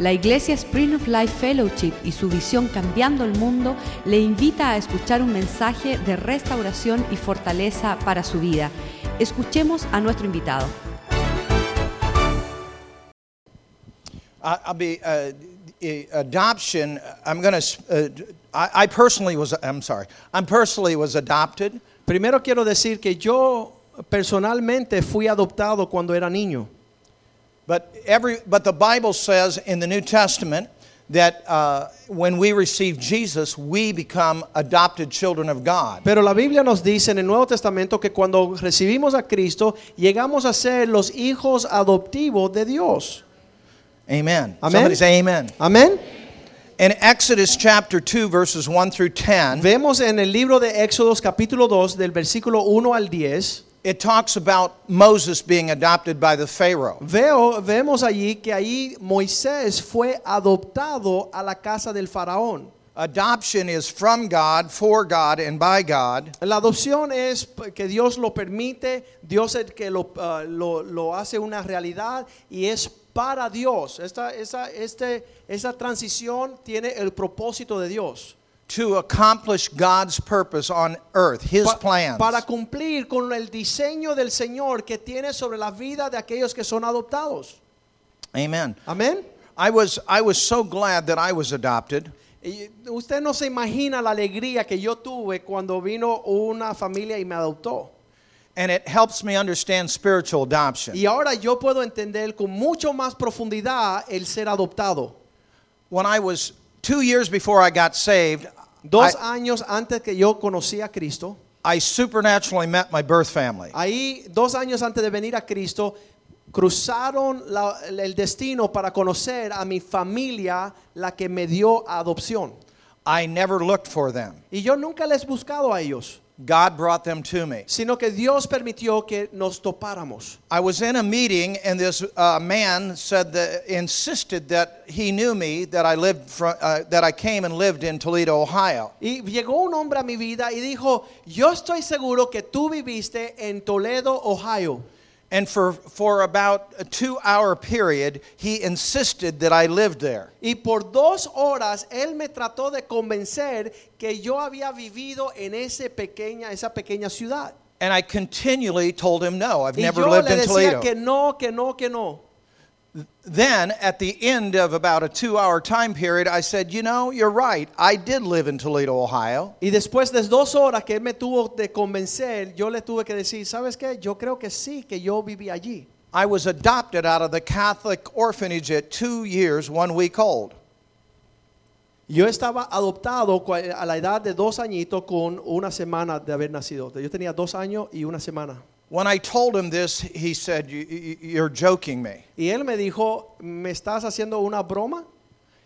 La Iglesia Spring of Life Fellowship y su visión Cambiando el Mundo le invita a escuchar un mensaje de restauración y fortaleza para su vida. Escuchemos a nuestro invitado. I- I'll be uh, eh, adoption. I'm going to. Uh, I, I personally was. I'm sorry. I'm personally was adopted. Primero quiero decir que yo personalmente fui adoptado cuando era niño. But every. But the Bible says in the New Testament that uh, when we receive Jesus, we become adopted children of God. Pero la Biblia nos dice en el Nuevo Testamento que cuando recibimos a Cristo, llegamos a ser los hijos adoptivos de Dios. Amen. Amen. Somebody say Amen. Amén. In Exodus chapter two, verses one through ten, Vemos en el libro de Éxodos capítulo 2 del versículo 1 al 10, it talks about Moses being adopted by the Pharaoh. veo, vemos allí que ahí Moisés fue adoptado a la casa del faraón. Adoption is from God, for God, and by God. La adopción es que Dios lo permite, Dios es que lo, ah, lo- lo hace una realidad y es para Dios. Esta, esa, este, esa transición tiene el propósito de Dios. To accomplish God's purpose on earth, His Pa- plans. para cumplir con el diseño del Señor que tiene sobre la vida de aquellos que son adoptados. Amen. Amén. I was I was so glad that I was adopted. Y usted no se imagina la alegría que yo tuve cuando vino una familia y me adoptó. And it helps me understand spiritual adoption. Y ahora yo puedo entender con mucho más profundidad el ser adoptado. When I was two years before I got saved, Dos I, años antes que yo conocí a Cristo, I supernaturally met my birth family. ahí dos años antes de venir a Cristo, cruzaron la- el destino para conocer a mi familia, la que me dio adopción. I never looked for them. Y yo nunca les buscado a ellos, God brought them to me. sino que Dios permitió que nos topáramos. I was in a meeting and this uh, man said that insisted that he knew me that I lived from, uh, that I came and lived in Toledo, Ohio. Y llegó un hombre a mi vida y dijo, yo estoy seguro que tú viviste en Toledo, Ohio. And for, for about a two hour period, he insisted that I lived there. Y por dos horas él me trató de convencer que yo había vivido en ese pequeña, esa pequeña ciudad. And I continually told him, no, I've Y never yo lived le in decía Toledo. que no, que no, que no. Then, at the end of about a two hour time period, I said, you know, you're right. I did live in Toledo, Ohio. Y después de dos horas que él me tuvo de convencer, yo le tuve que decir, ¿sabes qué? Yo creo que sí, que yo viví allí. I was adopted out of the Catholic orphanage at two years, one week old. Yo estaba adoptado a la edad de dos añitos con una semana de haber nacido. Yo tenía dos años y una semana. When I told him this, he said, "You- you- You're joking me. Y él me dijo, ¿me estás haciendo una broma?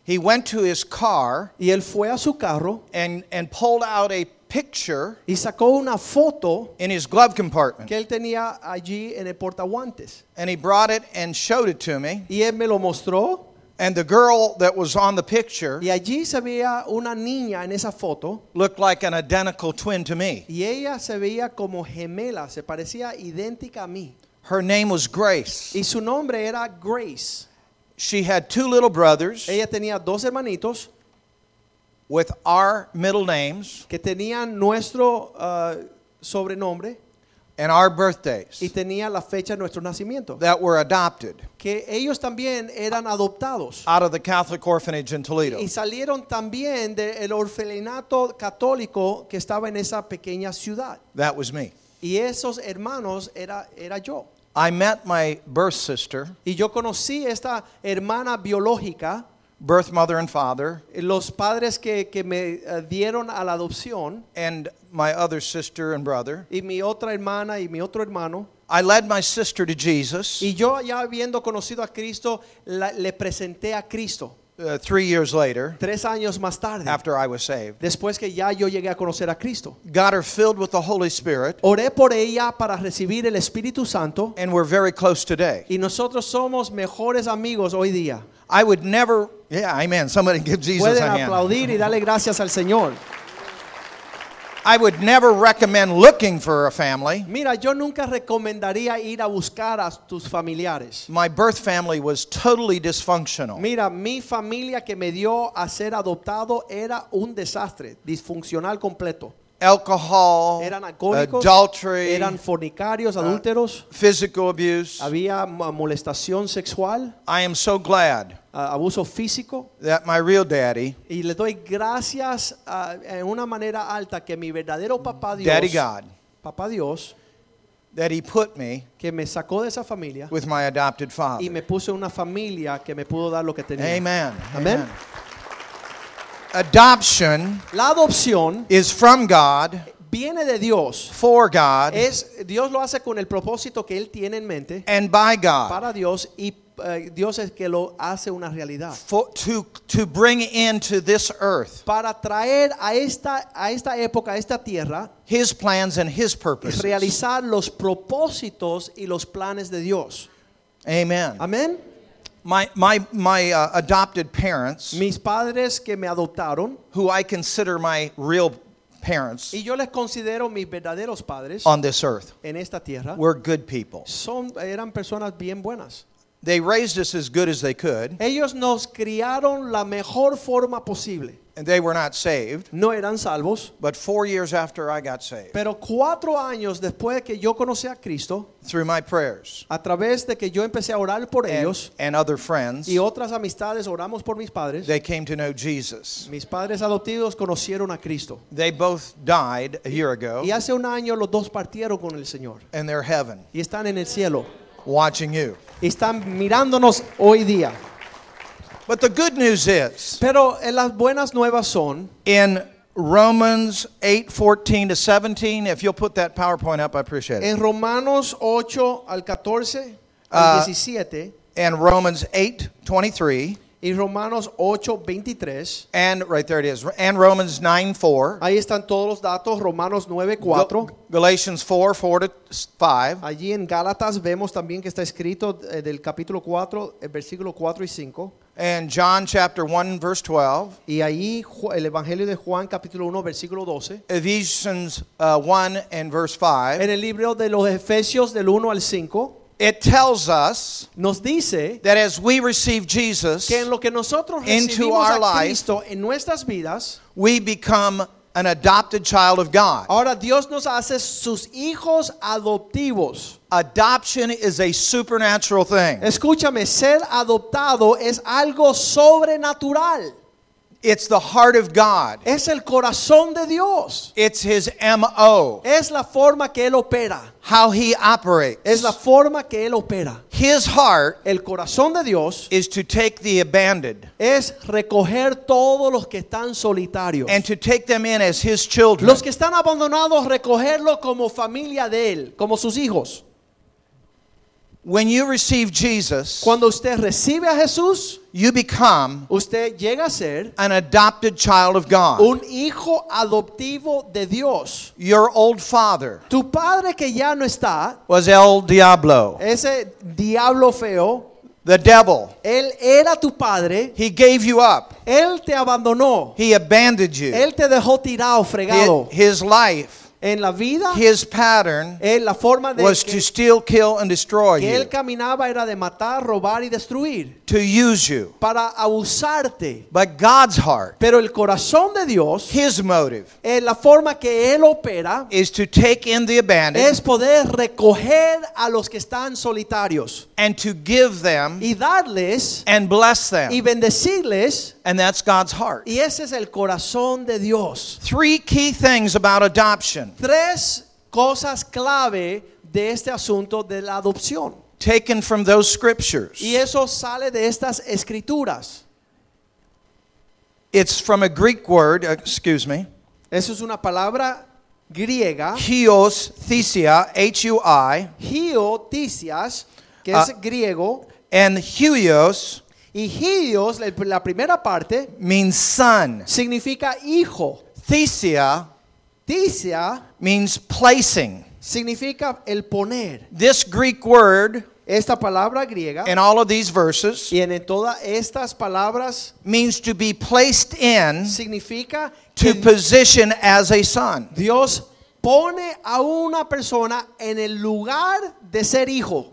He went to his car Y él fue a su carro and, and pulled out a picture y sacó una foto in his glove compartment. que él tenía allí en el portaguantes. And he brought it and showed it to me. Y él me lo mostró And the girl that was on the picture y allí se veía una niña en esa foto looked like an identical twin to me. y ella se veía como gemela, se parecía idéntica a mí. Her name was Grace. Y su nombre era Grace. She had two little brothers Ella tenía dos hermanitos with our middle names que tenían nuestro ah, sobrenombre and our y birthdays tenía la fecha de nuestro nacimiento. that were adopted Que ellos también eran adoptados. out of the Catholic orphanage in Toledo. Y salieron también del orfanato católico que estaba en esa pequeña ciudad. That was me. Y esos hermanos era, era yo. I met my birth sister, Y yo conocí esta hermana biológica, birth mother and father, los padres que, que me eh, dieron a la adopción, and my other sister and brother. y mi otra hermana y mi otro hermano. I led my sister to Jesus Y yo ya habiendo conocido a Cristo, la- le presenté a Cristo uh, three years later tres años más tarde, after I was saved. después que ya yo llegué a conocer a Cristo. Got her filled with the Holy Spirit, Oré por ella para recibir el Espíritu Santo and we're very close today. y nosotros somos mejores amigos hoy día. I would never, yeah, amen. Somebody give Jesus Pueden a hand. aplaudir y darle gracias al Señor. I would never recommend looking for a family. Mira, yo nunca recomendaría ir a buscar a tus familiares. My birth family was totally dysfunctional. Mira, mi familia que me dio a ser adoptado era un desastre, disfuncional completo. Alcohol, Eran alcohólicos, adultery, eran fornicarios, adúlteros, physical abuse. había mo- molestación sexual, I am so glad abuso físico. that my real daddy, Y le doy gracias en una manera alta que mi verdadero papá Dios, Daddy God, papá Dios, that he put me que me sacó de esa familia with my adopted y father. me puso una familia que me pudo dar lo que tenía. Amen. Amen. Amen. Adoption La adopción is from God, viene de Dios. for God, Es Dios lo hace con el propósito que él tiene en mente and by God. para Dios y eh, Dios es que lo hace una realidad. For, to, to bring into this earth Para traer a esta a esta época, a esta tierra, his plans and his purposes. realizar los propósitos y los planes de Dios. Amen. Amén. My, my, my uh, adopted parents, Mis padres que me adoptaron who I consider my real parents y yo les considero mis verdaderos padres on this earth, en esta tierra, were good people. son eran personas bien buenas. They raised us as good as they could, Ellos nos criaron la mejor forma posible. and they were not saved. No eran salvos, But four years after I got saved, pero cuatro años después que yo conocí a Cristo, through my prayers a través de que yo empecé a orar por and, ellos and other friends, y otras amistades oramos por mis padres, they came to know Jesus. mis padres adoptivos conocieron a Cristo. They both died a year ago, Y hace un año los dos partieron con el Señor and they're heaven y están en el cielo. Watching you. Están mirándonos hoy día. But the good news is, Pero eh, las buenas nuevas son in Romans 8 14 to 17, if you'll put that PowerPoint up, I appreciate it. en Romanos 8 al 14 Ah. al 17 And Romans 8 23, y Romanos 8 23. and right there it is, and Romans 9 4, Ahí están todos los datos, Romanos 9 4. Gal- Galatians 4 4 to 5, Allí en Gálatas vemos también que está escrito eh, del capítulo 4, el versículo 4 y 5. and John chapter 1, verse 12, Y ahí el Evangelio de Juan capítulo 1 versículo 12. Ephesians uh, 1 and verse 5. En el libro de los Efesios del 1 al 5 It tells us nos dice that as we receive Jesus, que en lo que nosotros Into our life. Cristo en nuestras vidas, we become an adopted child of God. ahora Dios nos hace sus hijos adoptivos. Adoption is a supernatural thing. Escúchame, ser adoptado es algo sobrenatural. It's the heart of God. Es el corazón de Dios. It's his MO, Es la forma que Él opera. how he operates. Es la forma que Él opera. His heart El corazón de Dios is to take the abandoned es recoger todos los que están solitarios. and to take them in as his children. Los que están abandonados, recogerlos como familia de Él, como sus hijos. When you receive Jesus, Cuando usted recibe a Jesús, you become usted llega a ser an adopted child of God. un hijo adoptivo de Dios. Your old father Tu padre que ya no está, was El Diablo, ese diablo feo, the devil. él era tu padre, He gave you up. él te abandonó, He abandoned you. él te dejó tirado, fregado. His, his life, En la vida, his pattern en la forma de was to steal, kill, and destroy que él caminaba era de matar, robar y destruir, to use you. para abusarte. But God's heart, Pero el corazón de Dios, his motive, en la forma que él opera, is to take in the abandoned es poder recoger a los que están solitarios and to give them y darles and bless them. y bendecirles. And that's God's heart. Y ese es el corazón de Dios. Three key things about adoption Tres cosas clave de este asunto de la adopción. taken from those scriptures. Y eso sale de estas escrituras. It's from a Greek word, uh, excuse me, Eso es una palabra griega, Hios Thesia, H U I, hioticias, que Ah. es griego, and Huios y hios, la- primera parte, means son. significa hijo. Thesia Ticia means placing. significa el poner. This Greek word esta palabra griega in all of these verses y en todas estas palabras means to be placed in significa to position as a son. Dios pone a una persona en el lugar de ser hijo.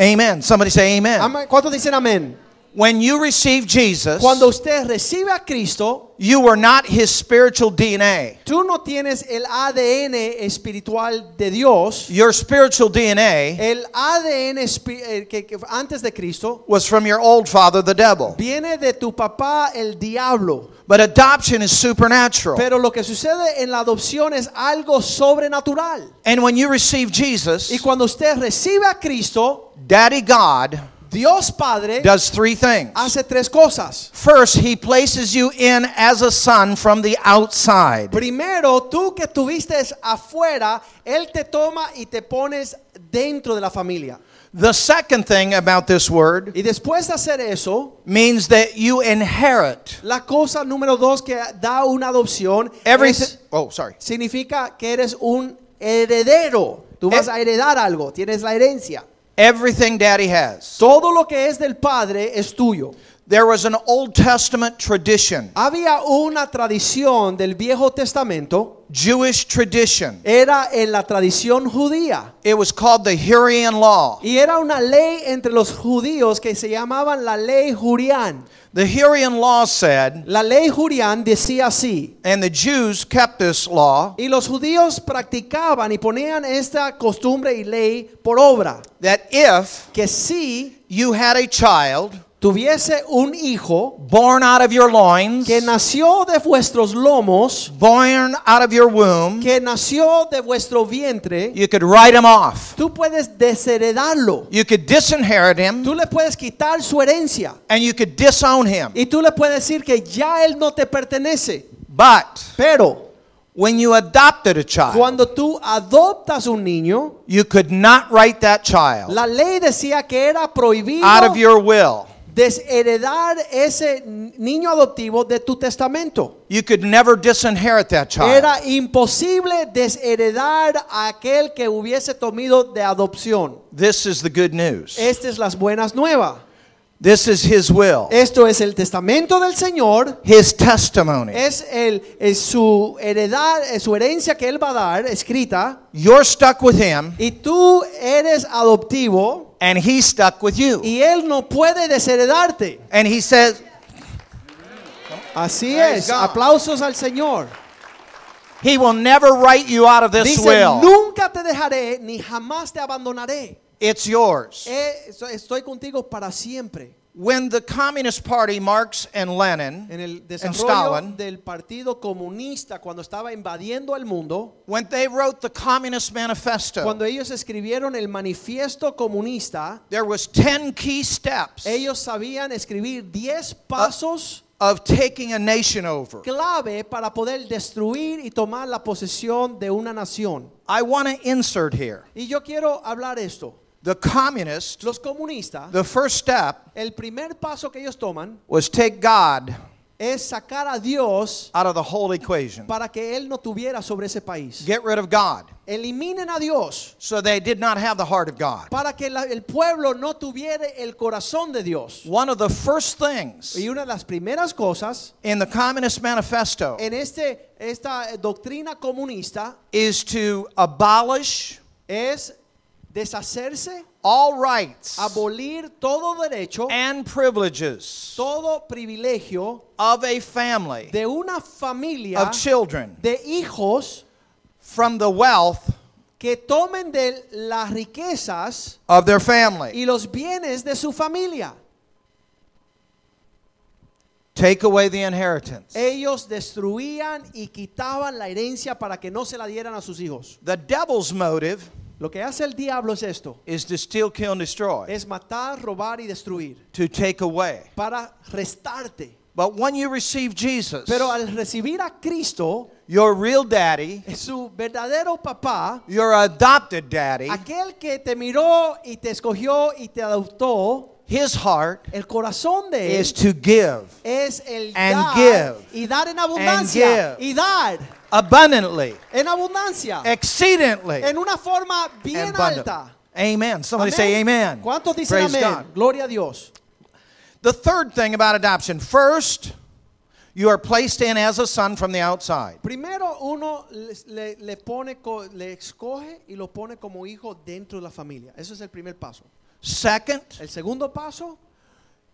Amen. Somebody say amen. ¿Cuántos dicen amén? When you receive Jesus, Cuando usted recibe a Cristo, you were not his spiritual DNA. tú no tienes el ADN espiritual de Dios. Your spiritual DNA El ADN eh, que, que antes de Cristo was from your old father, the devil. viene de tu papá, el diablo. But adoption is supernatural. Pero lo que sucede en la adopción es algo sobrenatural. And when you receive Jesus, Y cuando usted recibe a Cristo, Daddy God Dios Padre does three things. hace tres cosas. First, he places you in as a son from the outside. Primero, tú que estuviste afuera, Él te toma y te pones dentro de la familia. The second thing about this word Y después de hacer eso, means that you inherit la cosa número dos que da una adopción everything. es- Oh, sorry. significa que eres un heredero. Tú vas Eh. a heredar algo, tienes la herencia. Everything daddy has. Todo lo que es del Padre es tuyo. There was an Old Testament tradition, Había una tradición del Viejo Testamento, Jewish tradition. era en la tradición judía. It was called the Hurrian Law. Y era una ley entre los judíos que se llamaban la ley Jurián. The Hurrian Law said, La ley Jurián decía así. and the Jews kept this law, Y los judíos practicaban y ponían esta costumbre y ley por obra. that if Que si you had a child tuviese un hijo born out of your loins, que nació de vuestros lomos, born out of your womb, que nació de vuestro vientre, you could write him off. tú puedes desheredarlo. You could disinherit him Tú le puedes quitar su herencia. and you could disown him. Y tú le puedes decir que ya él no te pertenece. But Pero when you adopted a child, cuando tú adoptas un niño, you could not write that child la ley decía que era prohibido out of your will. Desheredar ese niño adoptivo de tu testamento. You could never disinherit that child. Era imposible desheredar a aquel que hubiese tomado de adopción. This is the good news. Estas es las buenas nuevas. This is his will, Esto es el testamento del Señor. his testimony. Es, el, es su heredad, es su herencia que él va a dar, escrita. You're stuck with him Y tú eres adoptivo and he's stuck with you. y él no puede desheredarte. And he says, Así es. Aplausos al Señor. he will never write you out of this Dice, will. nunca te dejaré ni jamás te abandonaré. It's yours. Eh, Estoy contigo para siempre. When the Communist Party, Marx and Lenin En el and Stalin, del Partido Comunista, cuando estaba invadiendo el mundo, when they wrote the Communist Manifesto, cuando ellos escribieron el manifiesto comunista, there was 10 key steps ellos sabían escribir 10 pasos of taking a nation over. clave para poder destruir y tomar la posesión de una nación. I want to insert here. Y yo quiero hablar esto. The communists, Los comunistas, the first step el primer paso que ellos toman was take God es sacar a Dios out of the whole equation. para que Él no tuviera sobre ese país. Get rid of God. Eliminen a Dios So they did not have the heart of God. para que la- el pueblo no tuviera el corazón de Dios. One of the first things Y una de las primeras cosas in the Communist Manifesto en este, esta doctrina comunista is to abolish es deshacerse, all rights abolir todo derecho, and privileges todo privilegio of a family de una familia of children de hijos from the wealth que tomen de las riquezas of their family. y los bienes de su familia. Take away the inheritance. Ellos destruían y quitaban la herencia para que no se la dieran a sus hijos. The devil's motive Lo que hace el diablo es esto, is to steal, kill, and destroy, es matar, robar y destruir, to take away. para restarte. But when you receive Jesus, Pero al recibir a Cristo, your real daddy, su verdadero papá, your adopted daddy, aquel que te miró y te escogió y te adoptó, his heart el corazón de él is to give es el and dar give y dar en abundancia give. y dar abundantly, en abundancia exceedingly, en una forma bien alta Amen. Somebody say amen. ¿Cuántos dicen Praise amén? God. Gloria a Dios. The third thing about adoption first, you are placed in as a son from the outside. Primero uno le- le pone, le escoge y lo pone como hijo dentro de la familia. Eso es el primer paso. Second, El segundo paso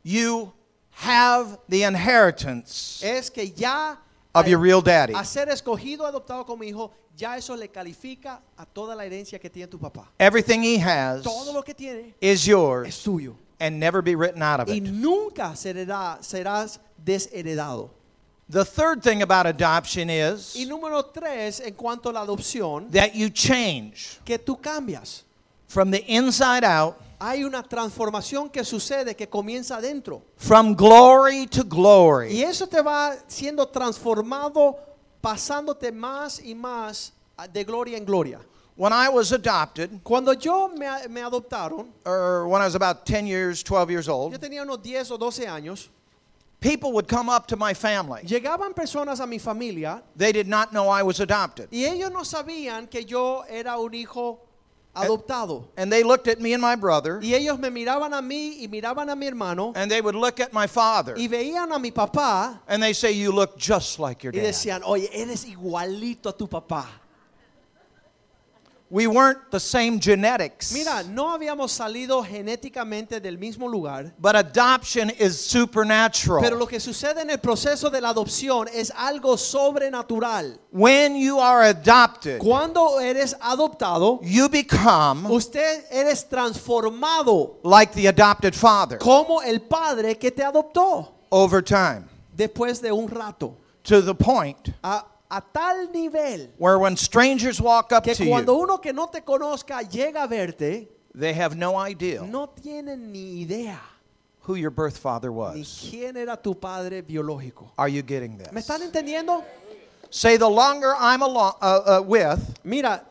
you have the inheritance es que ya of your real daddy. a ser escogido, adoptado como hijo, ya eso le califica a toda la herencia que tiene tu papá. Everything he has Todo lo que tiene is es yours tuyo. and never be written out of Y it. nunca será, serás desheredado. The third thing about adoption Y is número tres, en cuanto a la adopción, that you change que tú cambias. from the inside out, Hay una transformación que sucede que comienza adentro. from glory to Y glory. eso te va siendo transformado, pasándote más y más de gloria en gloria. When I was adopted, Cuando yo me, me adoptaron, or when I was about 10 years, 12 years yo old, tenía unos 10 o 12 años, people would come up to my family. llegaban personas a mi familia They did not know I was adopted. y ellos no sabían que yo era un hijo adoptado. And they looked at me and my brother, Y ellos me miraban a mí y miraban a mi hermano and they would look at my father, y veían a mi papá and they say, You look just like your dad. y decían, oye, eres igualito a tu papá. We weren't the same genetics. Mira, no habíamos salido genéticamente del mismo lugar, But adoption is supernatural. pero lo que sucede en el proceso de la adopción es algo sobrenatural. when you are adopted, Cuando eres adoptado, you become usted eres transformado like the adopted father como el padre que te adoptó over time después de un rato. to the point A, a tal nivel where when strangers walk up que to cuando you, uno que no te conozca llega a verte, they have no idea no tienen ni idea who your birth father ni was. quién era tu padre biológico. Are you getting this? ¿Me están entendiendo? Say the longer I'm along, uh, uh, with, Mira,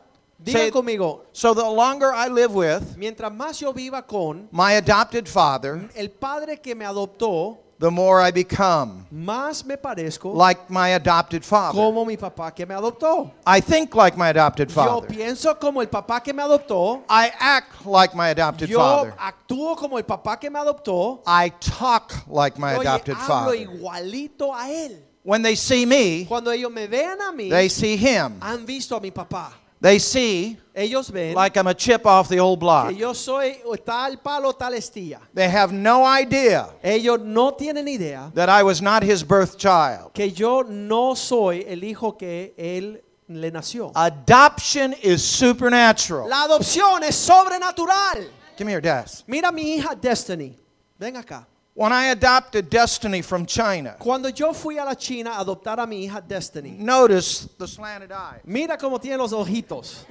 Say- digan conmigo, so the longer I live with mientras más yo viva con my adopted father, el padre que me adoptó, the more I become más me parezco like my adopted father. como mi papá que me adoptó. I think like my adopted Yo father. pienso como el papá que me adoptó. I act like my adopted Yo father. actúo como el papá que me adoptó. I talk like my adopted hablo father. igualito a él. When they see me, Cuando ellos me vean a mí, they see him. han visto a mi papá. They see Ellos ven like I'm a chip off the old block. que yo soy tal palo, tal estilla. They have no idea Ellos no tienen idea that I was not his birth child. que yo no soy el hijo que él le nació. Adoption is supernatural. La adopción es sobrenatural. Give me your desk. Mira mi hija Destiny. Ven acá. When I adopted Destiny from China, Cuando yo fui a la China a adoptar a mi hija Destiny, notice the slanted eye. mira cómo tiene los ojitos.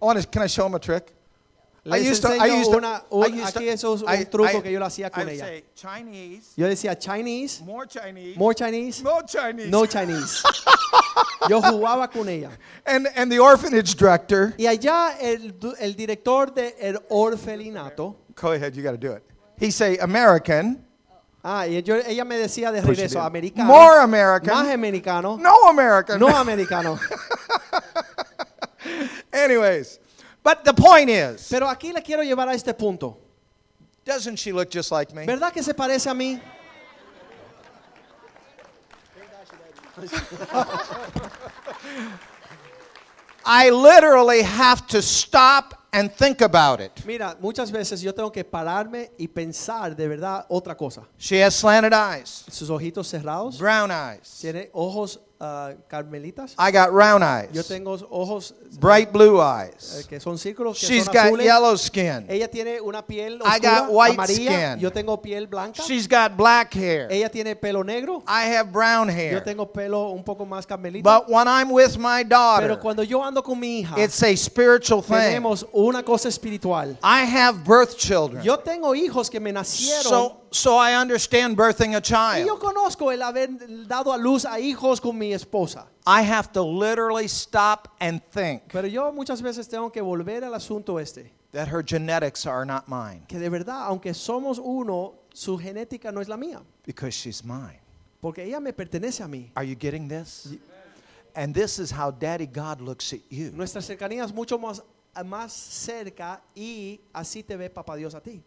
Oh, I wanna- can I show him a trick? Les I used to, I used to, una- I un- used to- aquí eso es un I- truco I- que yo lo hacía I con would ella. say Chinese, Yo decía Chinese, more Chinese, more Chinese, more Chinese. no Chinese. Yo jugaba con ella. And, and the orphanage director, Y allá el, el director del el orfelinato, go ahead, you got to do it. He say American, ah, y yo- ella me decía de Push it regreso, in. americano, more American, más americano, no American. no americano. Anyways, but the point is, Pero aquí le quiero llevar a este punto. doesn't she look just like me? ¿Verdad que se parece a mí? I literally have to stop and think about it. Mira, muchas veces yo tengo que pararme y pensar de verdad otra cosa. She has slanted eyes, Sus ojitos cerrados, brown eyes. tiene ojos ah, carmelitas. I got round Yo eyes, tengo ojos bright blue eh, eyes. que son círculos, que She's son got azules. yellow skin. Ella tiene una piel I oscura, got white amarilla. skin. Yo tengo piel blanca. She's got black hair. Ella tiene pelo negro. I have brown Yo hair. tengo pelo un poco más carmelita. But when I'm with my daughter, Pero cuando yo ando con mi hija, it's a spiritual thing. tenemos una cosa espiritual. I have birth children. Yo tengo hijos que me nacieron So, so I understand birthing a y yo child. conozco el haber dado a luz a hijos con mi esposa. I have to literally stop and think Pero yo muchas veces tengo que volver al asunto este. that her genetics are not mine Que de verdad, aunque somos uno, su genética no es la mía. because she's mine. Porque ella me pertenece a mí. Are you getting this? And this is how Daddy God looks at you. Nuestra cercanía es mucho más más cerca y así te ve papá Dios a ti.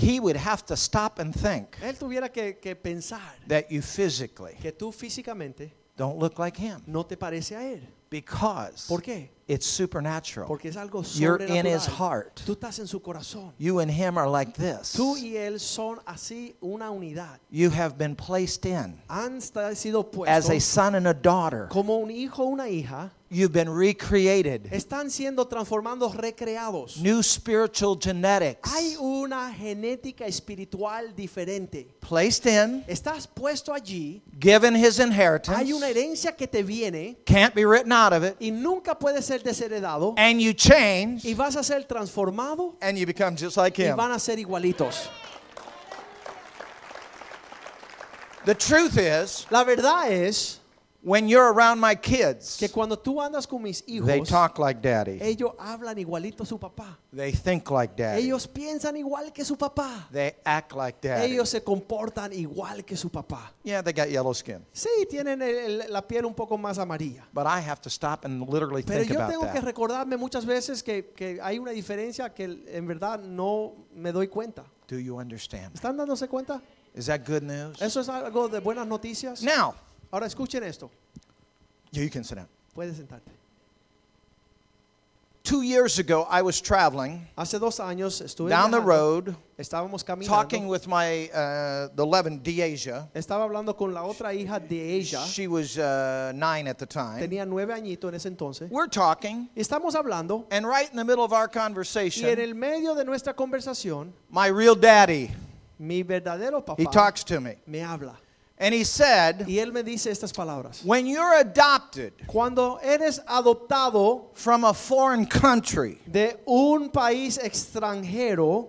He would have to stop and think Él tuviera que, que pensar that you physically que tú físicamente don't look like him no te parece a Él. because ¿Por qué? It's supernatural. Porque es algo You're in his heart. Tú estás en su corazón. You and him are like this. Tú y Él son así una unidad. You have been placed in Han sido as a son and a daughter. como un hijo una hija. You've been recreated. Están siendo transformados, recreados. New spiritual genetics. Hay una genética espiritual diferente. Placed in, Estás puesto allí. given his Hay inheritance. una herencia que te viene Can't be written out of it. y nunca puede ser desheredado. And you change Y vas a ser transformado and you become just like y him. van a ser igualitos. The truth is, La verdad es when you're around my kids, que cuando tú andas con mis hijos, they talk like daddy. ellos hablan igualito a su papá. They think like daddy. Ellos piensan igual que su papá. They act like daddy. Ellos se comportan igual que su papá. Yeah, they got yellow skin. Sí, tienen el- el- la piel un poco más amarilla. But I have to stop and literally Pero think yo about tengo que recordarme muchas veces que, que hay una diferencia que en verdad no me doy cuenta. Do you understand? ¿Están dándose cuenta? Is that good news? Eso es algo de buenas noticias. Now, Ahora escuchen esto. you can sit down. Puedes sentarte. Two years ago, I was traveling Hace dos años estuve down the viajando, road, estábamos caminando. talking with my uh, the 11 Deasia. Estaba hablando con la otra hija de ella. She was uh, nine at the time. Tenía nueve añitos en ese entonces. We're talking, Estamos hablando and right in the middle of our y en conversation, el medio de nuestra conversación, my real daddy, mi verdadero he talks to me, me habla. And he said, Y él me dice estas palabras. "When you're adopted Cuando eres adoptado from a foreign country, de un país extranjero,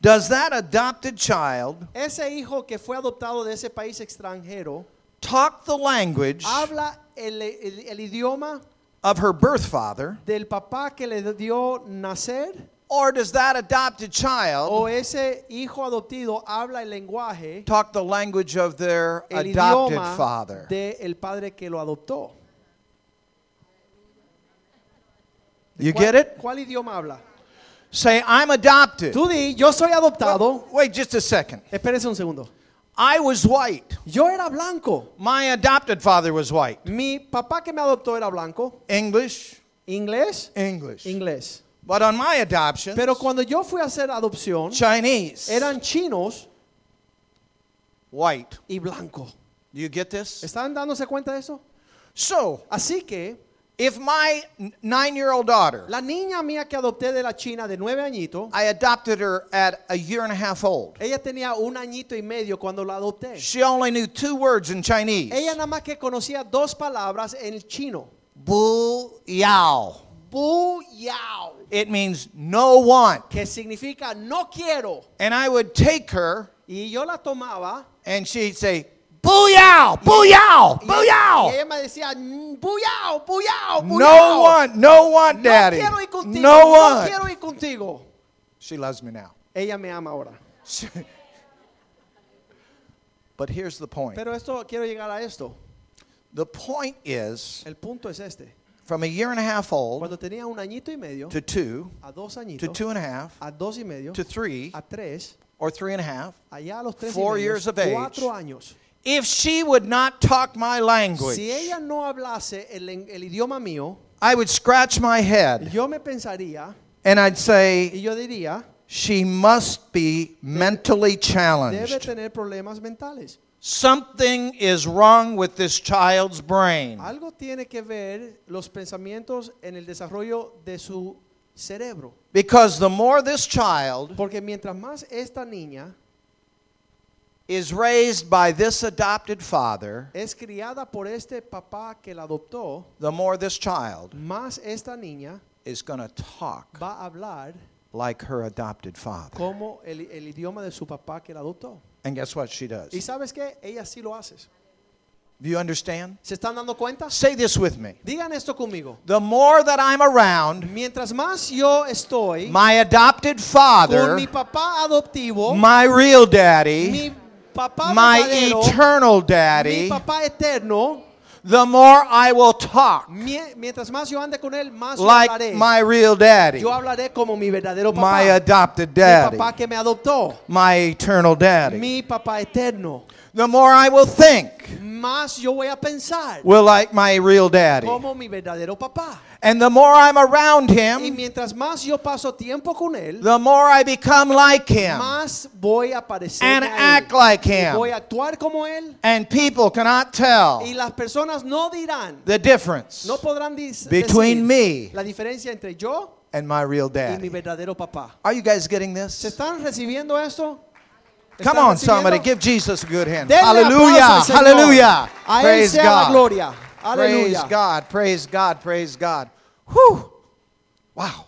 does that adopted child ese hijo que fue adoptado de ese país extranjero talk the language habla el, el- el idioma of her birth father, del papá que le dio nacer or does that adopted child o ese hijo adoptivo habla el lenguaje, talk the language of their el adopted idioma father?" del padre que lo adoptó. You ¿Cuál- get it? ¿Cuál idioma habla? Say, "I'm adopted." Tú di, yo soy adoptado. Wait just a second. Espérese un segundo. I was white. Yo era blanco. My adopted father was white. Mi papá que me adoptó era blanco. English, Inglés, English. inglés. But on my adoption, Pero cuando yo fui a hacer adopción, Chinese, eran chinos white. y blanco. Do you get this? ¿Están dándose cuenta de eso? So, Así que if my nine-year-old daughter, la niña mía que adopté de la China de nueve añitos, I adopted her at a year and a half old. ella tenía un añito y medio cuando la adopté. She only knew two words in Chinese. Ella nada más que conocía dos palabras en el chino. Bu yao. Bu yao, It means no one. que significa no quiero. And I would take her Y yo la tomaba. and she'd say, yao, bu yao, y- bu Y yao. ella me decía, "Mm, bu yao, bu yao, bu No yao". one, no one, No daddy. quiero ir contigo. No no quiero ir contigo. She loves me now. Ella me ama ahora. But here's the point. Pero esto quiero llegar a esto. The point is, El punto es este. From a year and a half old Cuando tenía un añito y medio, to two, a dos to two and a half, a dos y medio, to three, a tres, or three and a half, allá a los tres Four y years of age. cuatro años. if she would not talk my language, Si ella no hablase el, el idioma mío, I would scratch my head yo me pensaría and I'd y say, yo diría, she must be mentally debe challenged. tener problemas mentales. Something is wrong with this child's brain. Algo tiene que ver los pensamientos en el desarrollo de su cerebro. Because the more this child Porque mientras más esta niña is raised by this adopted father, es criada por este papá que la adoptó, the more this child más esta niña is going to talk va a hablar like her adopted father. como el, el idioma de su papá que la adoptó. And guess what she Y does? sabes qué? Ella sí lo hace. Do you understand? ¿Se están dando cuenta? Say this with me. Digan esto conmigo. The more that I'm around Mientras más yo estoy my adopted con father, mi papá adoptivo, my real daddy, mi papá my verdadero, eternal mi daddy, papá eterno, the more I will talk Mientras más yo ande con él, más yo like hablaré. my real daddy, Yo hablaré como mi verdadero papá. my adopted mi daddy, papá que me adoptó. my eternal daddy. Mi papá eterno. The more I will think Más yo voy a pensar will like my real daddy. como mi verdadero papá. And the more I'm around him, Y mientras más yo paso tiempo con él, the more I become like him más voy a parecer and a él. act like Y him. Voy a actuar como él And people cannot tell y las personas no dirán, the difference no podrán between decir me la diferencia entre yo and my real y mi verdadero papá. Are you guys getting this? ¿Se están recibiendo esto? Come ¿Están on, somebody, give Jesus a good hand. Denle Hallelujah, aplauso al Señor. hallelujah. Praise God. Gloria. Praise God, praise God, praise God. Whew. Wow.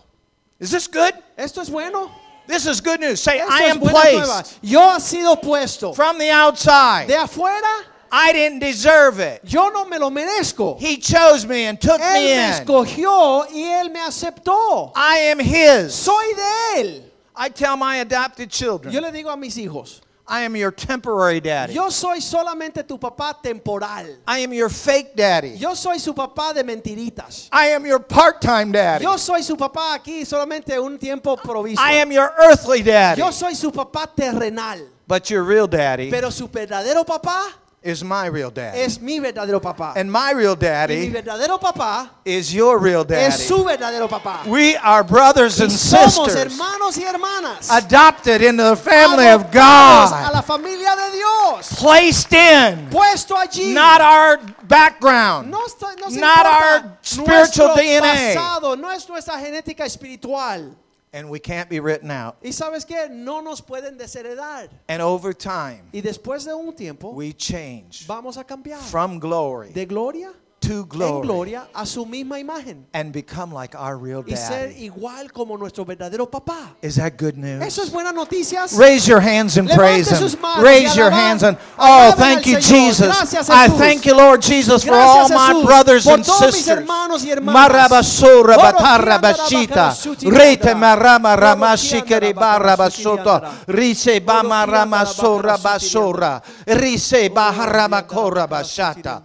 Is this good? ¿Esto es bueno? This is good news. Say, Esto I am placed Yo ha sido puesto from the outside. de afuera. I didn't deserve it. Yo no me lo merezco. He chose me and took Él me me in. escogió y él me aceptó. I am His. Soy de él. I tell my adopted children. Yo le digo a mis hijos, I am your temporary daddy. yo soy solamente tu papá temporal. I am your fake daddy. Yo soy su papá de mentiritas. I am your part-time daddy. Yo soy su papá aquí solamente un tiempo provisto. I am your earthly daddy. Yo soy su papá terrenal. But your real daddy Pero su verdadero papá is my real daddy. es mi verdadero papá. And my real Y mi daddy verdadero papá is your real daddy. es daddy. su verdadero papá. We are brothers and somos sisters hermanos y hermanas. adopted into the family of adoptados a God, la familia de Dios. placed in, Puesto allí. not our background, no está, no se not our spiritual DNA. pasado, no es nuestra genética espiritual. And we can't be written out. Y sabes qué, no nos pueden desheredar. And over time, Y después de un tiempo we change vamos a cambiar from glory de gloria to en glory gloria a su misma imagen and become like our real y ser daddy. igual como nuestro verdadero papá. Is that good news? Eso es buenas noticias. Raise your hands and Levante praise sus Him. manos Raise your alaban- hands and oh, alaben thank al you, Señor. Jesus. Gracias, I Jesús. thank you, Lord Jesus, for Gracias, all my Jesús, brothers por and todos mis sisters. hermanos y hermanas. Marabasura Oro batarra kiandara bashita. kiandara. marama Oro ramashikeri kiandara barra bakarasuti basota. kiandara. Rise bama Oro rama sora bakarasuti basora. Rise baharama kora bashata.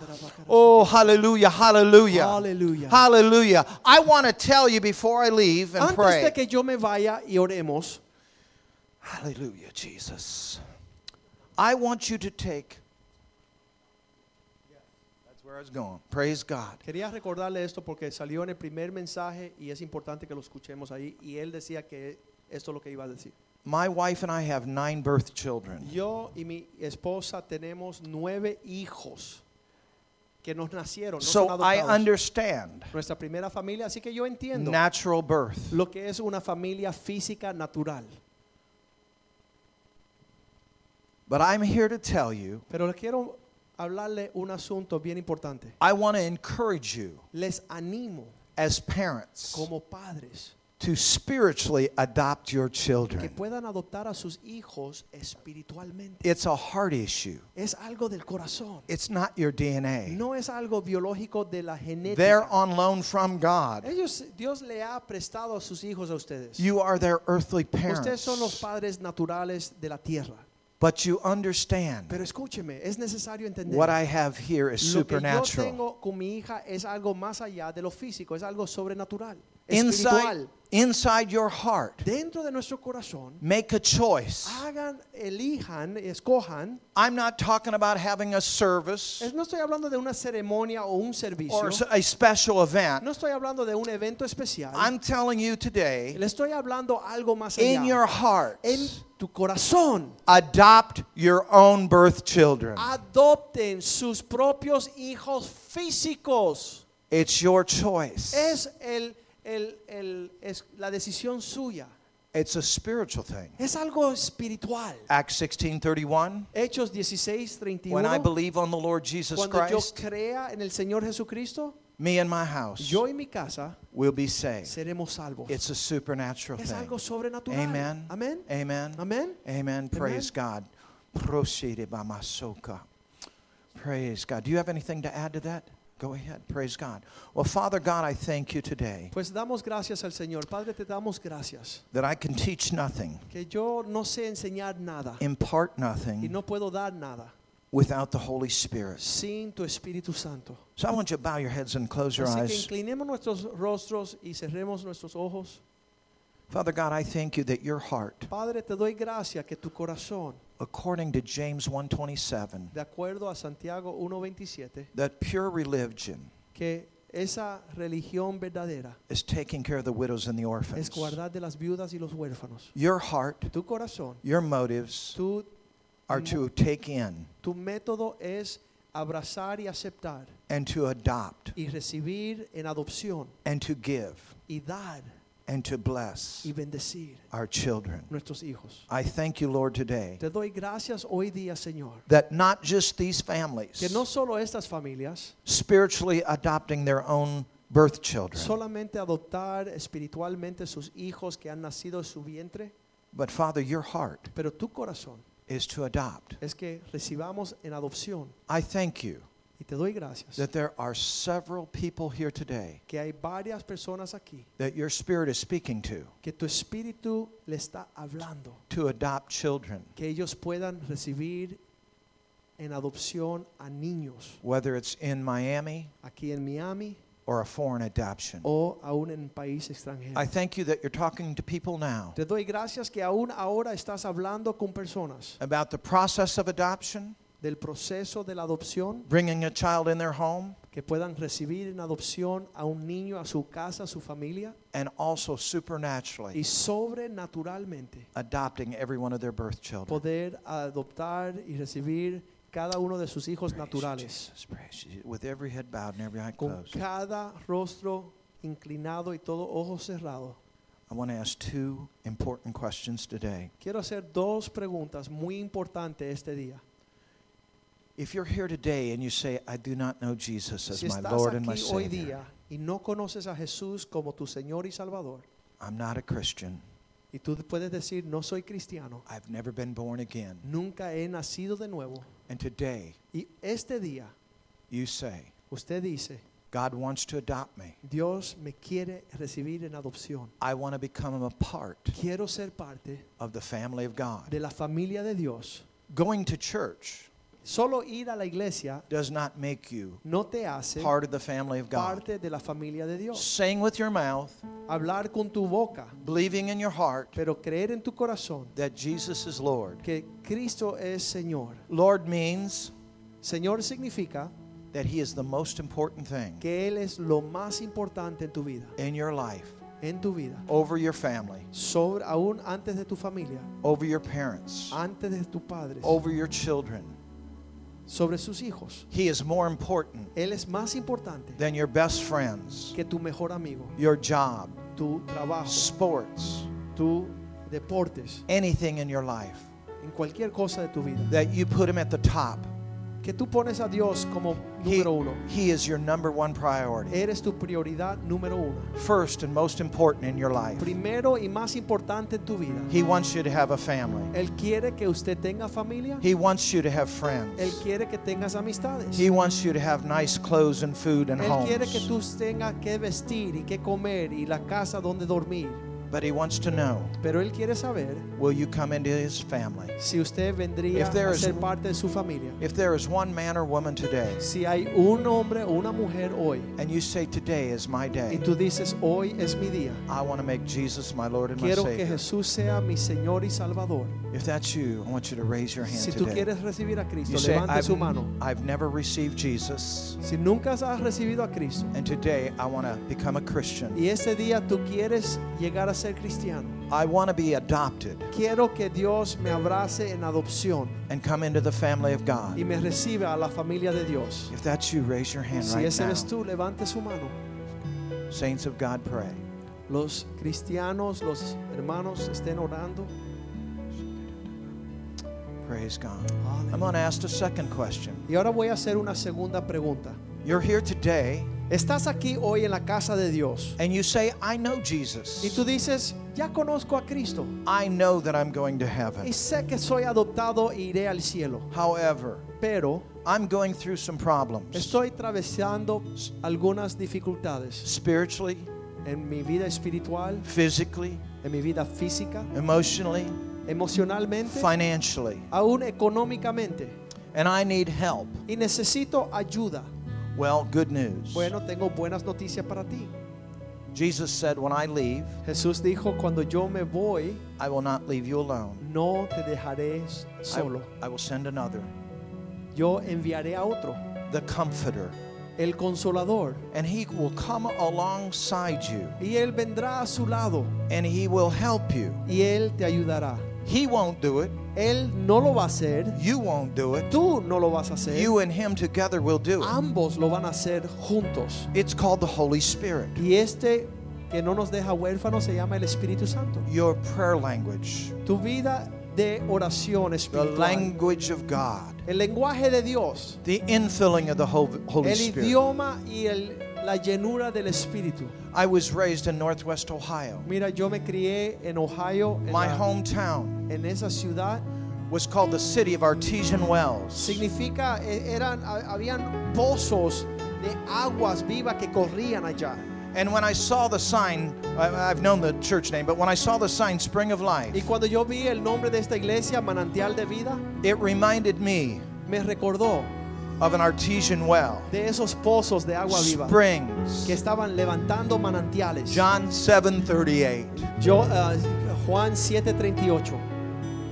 Oh, hallelujah, hallelujah. Hallelujah. Hallelujah. I want to tell you before I leave and Antes pray. de que yo me vaya y oremos, Hallelujah, Jesus. I want you to take. That's where I was going. Praise God. quería recordarle esto porque salió en el primer mensaje y es importante que lo escuchemos ahí. Y él decía que esto es lo que iba a decir. My wife and I have nine birth children. Yo y mi esposa tenemos nueve hijos que nos nacieron, no So son I understand Nuestra primera familia, así que yo entiendo natural birth. lo que es una familia física natural. But I'm here to tell you Pero les quiero hablarle un asunto bien importante. I want to encourage you Les animo as parents como padres to spiritually adopt your que children. puedan adoptar a sus hijos espiritualmente. It's a heart issue, Es algo del corazón. it's not your DNA. No es algo biológico de la They're genética. on loan from God. Ellos, Dios le ha prestado a sus hijos a ustedes. You are their earthly Ustedes son los parents. padres naturales de la tierra. But you understand Pero escúcheme, es necesario entender. what I have here is Lo que yo supernatural. tengo con mi hija es algo más allá de lo físico, es algo sobrenatural, espiritual. inside your heart, Dentro de nuestro corazón, make a choice. hagan, elijan, escojan. I'm not talking about having a service Es- no estoy hablando de una ceremonia o un servicio. or a special event. No estoy hablando de un evento especial. I'm telling you today, Le estoy hablando algo más allá. in your heart, en tu corazón, adopt your own birth children. adopten sus propios hijos físicos. It's your choice. Es, el, el- el- es la decisión suya. It's a spiritual thing. Es algo espiritual. Acts 16:31. Hechos 16, When I believe on the Lord Jesus Cuando yo Christ, crea en el Señor Jesucristo, me and my house yo y mi casa will be saved. seremos salvos. It's a supernatural Es algo thing. sobrenatural. Amen. Amén. Amen. Amén. Amen. Praise God. By my. Praise God. Do you have anything to add to that? Go ahead. Praise God. Well, Father God, I thank you today Pues damos gracias al Señor. Padre, te damos gracias. that I can teach nothing, Que yo no sé enseñar nada impart y nothing, no puedo dar nada. without the Holy Spirit. sin tu Espíritu Santo. So I want you to bow your heads and close your Así que eyes. inclinemos nuestros rostros y cerremos nuestros ojos. Father God, I thank you that your heart, Padre, te doy gracias que tu corazón, according to James 1:27, de acuerdo a Santiago 1.27, that pure religion que esa religión verdadera is taking care of the widows and the es orphans. guardar de las viudas y los huérfanos. Your heart, Tu corazón, your motives tu, are to take in tu método es abrazar y aceptar and to adopt y recibir en adopción and to give y dar and to bless our children. nuestros hijos. I thank you, Lord, today Te doy gracias hoy día, Señor, that not just these que families no solo estas familias, spiritually adopting their own birth children, solamente adoptar espiritualmente sus hijos que han nacido en su vientre, but Father, your heart pero tu corazón is to adopt. es que recibamos en adopción. I thank you Y te doy gracias that there are several people here today que hay varias personas aquí that your spirit is speaking to que tu espíritu le está hablando, to adopt children, que ellos puedan recibir en adopción a niños whether it's in Miami aquí en Miami or a foreign adoption. o aún en país extranjero. I thank you that you're talking to people now Te doy gracias que aún ahora estás hablando con personas about the process of adoption, del proceso de la adopción, bringing a child in their home, que puedan recibir en adopción a un niño a su casa, a su familia, and also y supernaturally sobrenaturalmente adopting every one of their birth children. poder adoptar y recibir cada uno de sus hijos Praise naturales, Jesus, praise. With every head bowed and every eye con closed, cada rostro inclinado y todo ojo cerrado. I want to ask two important questions today. Quiero hacer dos preguntas muy importantes este día. If you're here today and you say, I do not know Jesus as Si my Lord and my hoy Savior, día y no conoces a Jesús como tu Señor y Salvador, I'm not a Christian, y tú puedes decir, no soy cristiano, I've never been born again, nunca he nacido de nuevo, and today y este día you say, usted dice, God wants to adopt me. Dios me quiere recibir en adopción, I want to become a part quiero ser parte of the family of God. de la familia de Dios. Going to church Solo ir a la iglesia does not make you no te hace part of the family of God. parte de la familia de Dios. Saying with your mouth, Hablar con tu boca, believing in your heart pero creer en tu corazón that Jesus is Lord. que Cristo es Señor. Lord means Señor significa that He is the most important thing que Él es lo más importante en tu vida, in your life, en tu vida, over your family, sobre aún antes de tu familia, over your parents, antes de tus padres, over your children. Sobre sus hijos. He is more important Él es más importante than your best friends, que tu mejor amigo, your job, tu trabajo, sports, tu deportes, anything in your life. en cualquier cosa de tu vida. That you put Him at the top. Que tú pones a Dios como He, número uno. he is your number one priority. Eres tu prioridad número uno. First and most important in your life. Primero y más importante en tu vida. He wants you to have a family. Él quiere que usted tenga familia. He wants you to have Él friends. quiere que tengas amistades. He wants you to have nice clothes and food and Él quiere que homes. tú tengas que vestir y que comer y la casa donde dormir. But he wants to know, Pero Él quiere saber will you come into his family? si usted vendría If there a is- ser parte de su familia. If there is one man or woman today, Si hay un hombre o una mujer hoy and you say, Today is my y day, tú dices, hoy es mi día. I want to make Jesus my Lord and my Quiero que Savior. Jesús sea mi Señor y Salvador. If that's you, I want you to raise your hand Si tú today. quieres recibir a Cristo, You say, levante I've, su mano. I've never received Jesus, Si nunca has recibido a Cristo and today I want to become a Christian. y ese día tú quieres llegar a ser cristiano, I want to be adopted quiero que Dios me abrace en adopción and come into the family of God. y me reciba a la familia de Dios. If that's you, raise your hand Si right ese now. tú, levante su mano. Saints of God, pray. Los cristianos, los hermanos estén orando. Praise God. I'm going to ask the second question. Y ahora voy a hacer una segunda pregunta. You're here today Estás aquí hoy en la casa de Dios and you say, I know y Jesus. tú dices, ya conozco a Cristo I know that I'm going to y heaven. sé que soy adoptado e iré al cielo, However, pero I'm going through some problems estoy atravesando algunas dificultades spiritually, en mi vida espiritual, physically, en mi vida física, emotionally, emocionalmente, financially. aún económicamente. and I need help. y necesito ayuda. Well, good news. Bueno, tengo buenas noticias para ti. Jesus said, When I leave, Jesús dijo, cuando yo me voy, I will not leave you alone. no te dejaré I, solo. I will send another, Yo enviaré a otro, the Comforter, el consolador, and he will come alongside you y él vendrá a su lado and he will help you. y él te ayudará. He won't do it, Él no lo va a hacer, you won't do it. tú no lo vas a hacer. You and him together will do it. Ambos lo van a hacer juntos. It's called the Holy Spirit, Y este que no nos deja huérfanos se llama el Espíritu Santo. your prayer language, Tu vida de oración espiritual. the language of God, El lenguaje de Dios. the infilling of the Hol- Holy El idioma y el- la llenura del Espíritu. I was raised in Northwest Ohio. Mira, yo me crié en Ohio, en, My la- hometown en esa ciudad. was called the city of artesian wells. Significa, eran, habían pozos de aguas vivas que corrían allá. And when I saw the sign, I've known the church name, but when I saw the sign Spring of Life. Y cuando yo vi el nombre de esta iglesia, Manantial de Vida, it reminded me me recordó of an artesian well. de esos pozos de agua viva Springs. que estaban levantando manantiales. John 7:38. Yo, ah, Juan 7:38.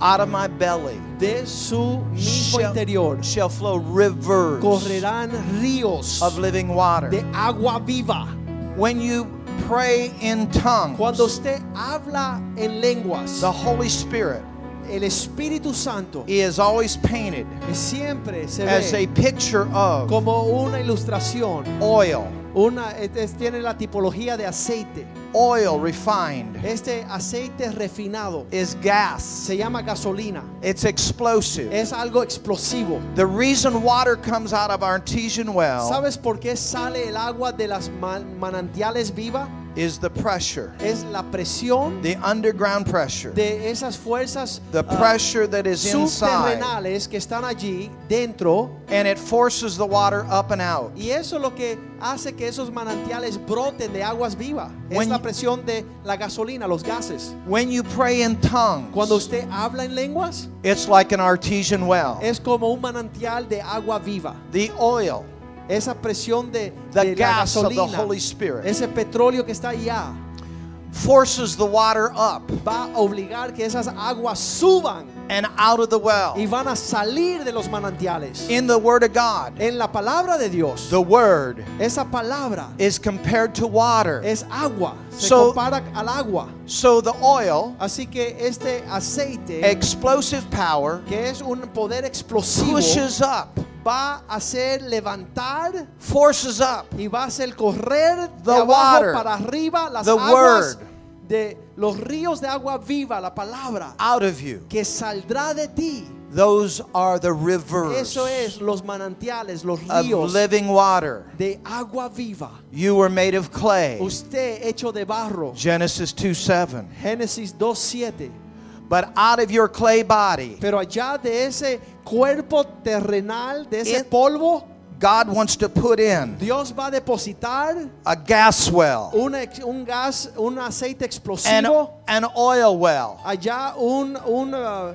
Out of my belly De su mismo shall, interior shall flow rivers correrán ríos of living water. de agua viva. When you pray in tongues, Cuando usted habla en lenguas, the Holy Spirit el Espíritu Santo is always painted siempre se as a ve picture of como una ilustración. oil, Una, es- es- tiene la tipología de aceite. oil refined Este aceite refinado is gas. se llama gasolina. It's explosive. Es algo explosivo. The reason water comes out of artesian well ¿Sabes por qué sale el agua de las man- manantiales viva? Is the pressure, Es la presión the underground pressure, de esas fuerzas the ah, pressure that is inside, subterrenales que están allí dentro and it forces the water up and out. y eso es lo que hace que esos manantiales broten de aguas vivas. Es When la you- presión de la gasolina, los gases. When you pray in tongues, Cuando usted habla en lenguas, it's like an artesian well. es como un manantial de agua viva. The oil, Esa presión de, the de la gas of the Holy Spirit, ese petróleo que está allá, forces the water up va a obligar que esas aguas suban and out of the y well. van a salir de los manantiales. In the Word of God, En la palabra de Dios, the Word esa palabra is compared to water. es agua, se So- compara al agua. So the oil, Así que este aceite, explosive power, que es un poder explosivo, pushes up, va a hacer levantar forces up y va a hacer correr The de abajo water, para arriba las the aguas word. de los ríos de agua viva, la palabra out of you. que saldrá de ti. Those are the rivers Eso es los manantiales, los of ríos living water. de agua viva. You were made of clay. Usted hecho de barro. Genesis 2 7. Génesis 2:7. But out of your clay body, Pero allá de ese cuerpo terrenal, de ese In- polvo, God wants to put in Dios va a depositar a gas well, un, un gas, un aceite an, an oil well. allá un, un, uh,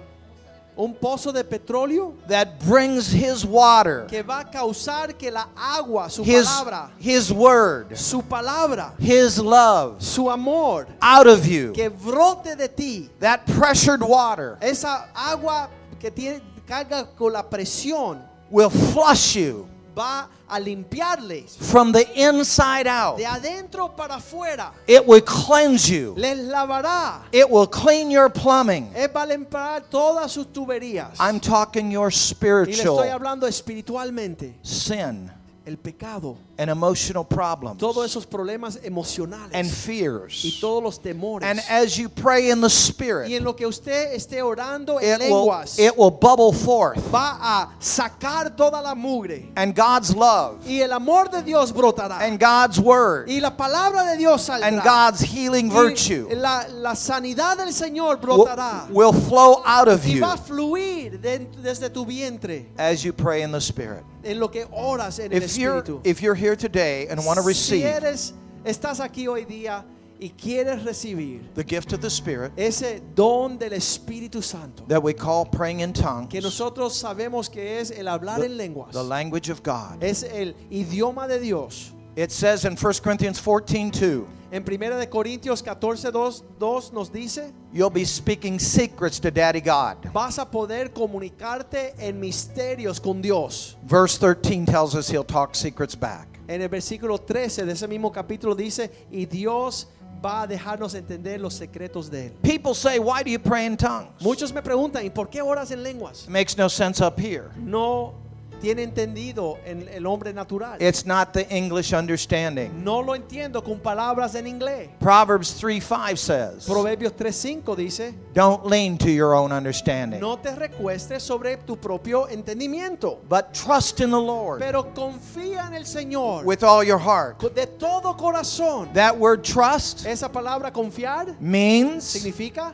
un pozo de petróleo that brings His water, que va a causar que la agua, su His, palabra, His word, su palabra, His love su amor, out of you. que brote de ti. That pressured water Esa agua que tiene, carga con la presión will flush you va a limpiarles from the inside out. de adentro para afuera. It will cleanse you. Les lavará. It will clean your plumbing. Él va a limpiar todas sus tuberías. I'm talking your y le estoy spiritual hablando espiritualmente. sin El pecado, and emotional problems todos esos problemas emocionales and y fears. todos los temores. And as you pray in the y Spirit, en lo que usted esté orando en it will, lenguas, it will bubble forth. va a sacar toda la mugre. And God's love Y el amor de Dios brotará. and God's word y la palabra de Dios saldrá. and God's healing Y virtue La, la sanidad del Señor will, brotará. will flow out of y you va a fluir de- desde tu vientre as you pray in the Spirit. en lo que oras en If Espíritu. if you're here today and want to receive, si eres, estás aquí hoy día y quieres recibir the gift of the Spirit ese don del Espíritu Santo, that we call praying in tongues, que nosotros sabemos que es el hablar en lenguas, the language of God. es el idioma de Dios. It says in 1 Corinthians 14 2, En 1 de Corintios 14, 2, 2 nos dice, you'll be speaking secrets to Daddy God. vas a poder comunicarte en misterios con Dios. Verse 13 tells us he'll talk secrets back. En el versículo 13 de ese mismo capítulo dice, y Dios va a dejarnos entender los secretos de Él. People say, Why do you pray in tongues? Muchos me preguntan, ¿y por qué oras en lenguas? It makes no sense up here. No tiene entendido en el hombre natural. It's not the English understanding. No lo entiendo con palabras en inglés. Proverbs 3 5 says, Proverbios 3:5 dice, Don't lean to your own understanding, no te recuestes sobre tu propio entendimiento, but trust in the Lord pero confía en el Señor with all your heart. de todo corazón. That word trust Esa palabra confiar means significa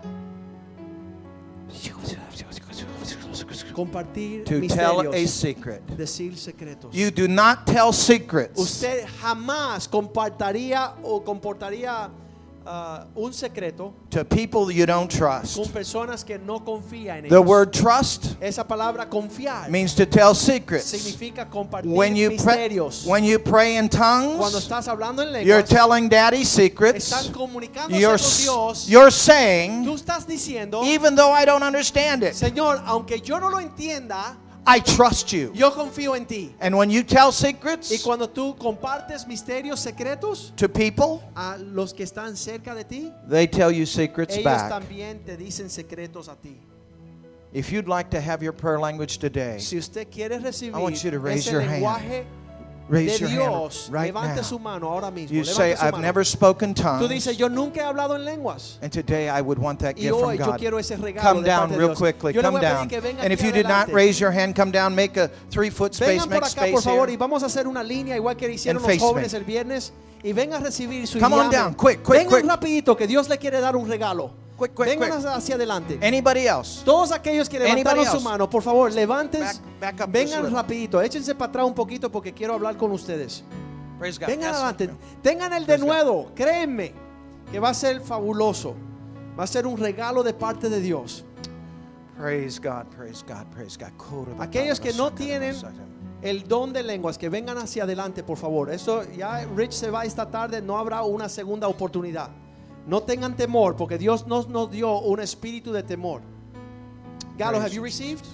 compartir to tell a secret. decir secretos. You do not tell secrets Usted jamás compartiría o comportaría ah, un secreto to people you don't con trust. personas que no confían en The ellos. word trust Esa palabra confiar means to tell secrets. significa compartir When you pray, misterios. when you pray in Cuando tongues, estás hablando en you're lenguas, telling daddy secrets. comunicándose You're, con s- Dios. you're saying, Tú estás diciendo, even though I don't understand it, Señor, aunque yo no lo entienda, I trust you. yo confío en ti. And when you tell secrets Y cuando tú compartes misterios secretos to people, a los que están cerca de ti, they tell you secrets ellos back. también te dicen secretos a ti. If you'd like to have your prayer language today, Si usted quiere recibir I want you to raise ese your hand. Raise de your Dios, hand right levante now. su mano ahora mismo. You say, I've mano. never spoken Tú tongues, dices, yo nunca he hablado en lenguas. and today I would want that Y gift from God. Come down real Dios. quickly. Yo Come down. And if you did not raise your hand, come down. Make a three foot space. Vengan por Make acá, por space favor, y vamos a hacer una línea igual que hicieron And los jóvenes me. el viernes. Y vengan a recibir su Come on llame. down, quick, quick, Vengan quick. rapidito, que Dios le quiere dar un regalo. Quick, quick, Vengan quick. hacia adelante. Anybody else? Todos aquellos que levantaron su mano, por favor, levanten, Back- back vengan rapidito, échense para atrás un poquito porque quiero hablar con ustedes. Vengan adelante, tengan el Praise denuedo, créenme que va a ser fabuloso, va a ser un regalo de parte de Dios. Praise God. Praise God. Praise God. Aquellos que no tienen el don de lenguas, que vengan hacia adelante, por favor. Eso ya Rich se va esta tarde, no habrá una segunda oportunidad. No tengan temor, porque Dios nos, nos dio un espíritu de temor. Galo, have you you, received?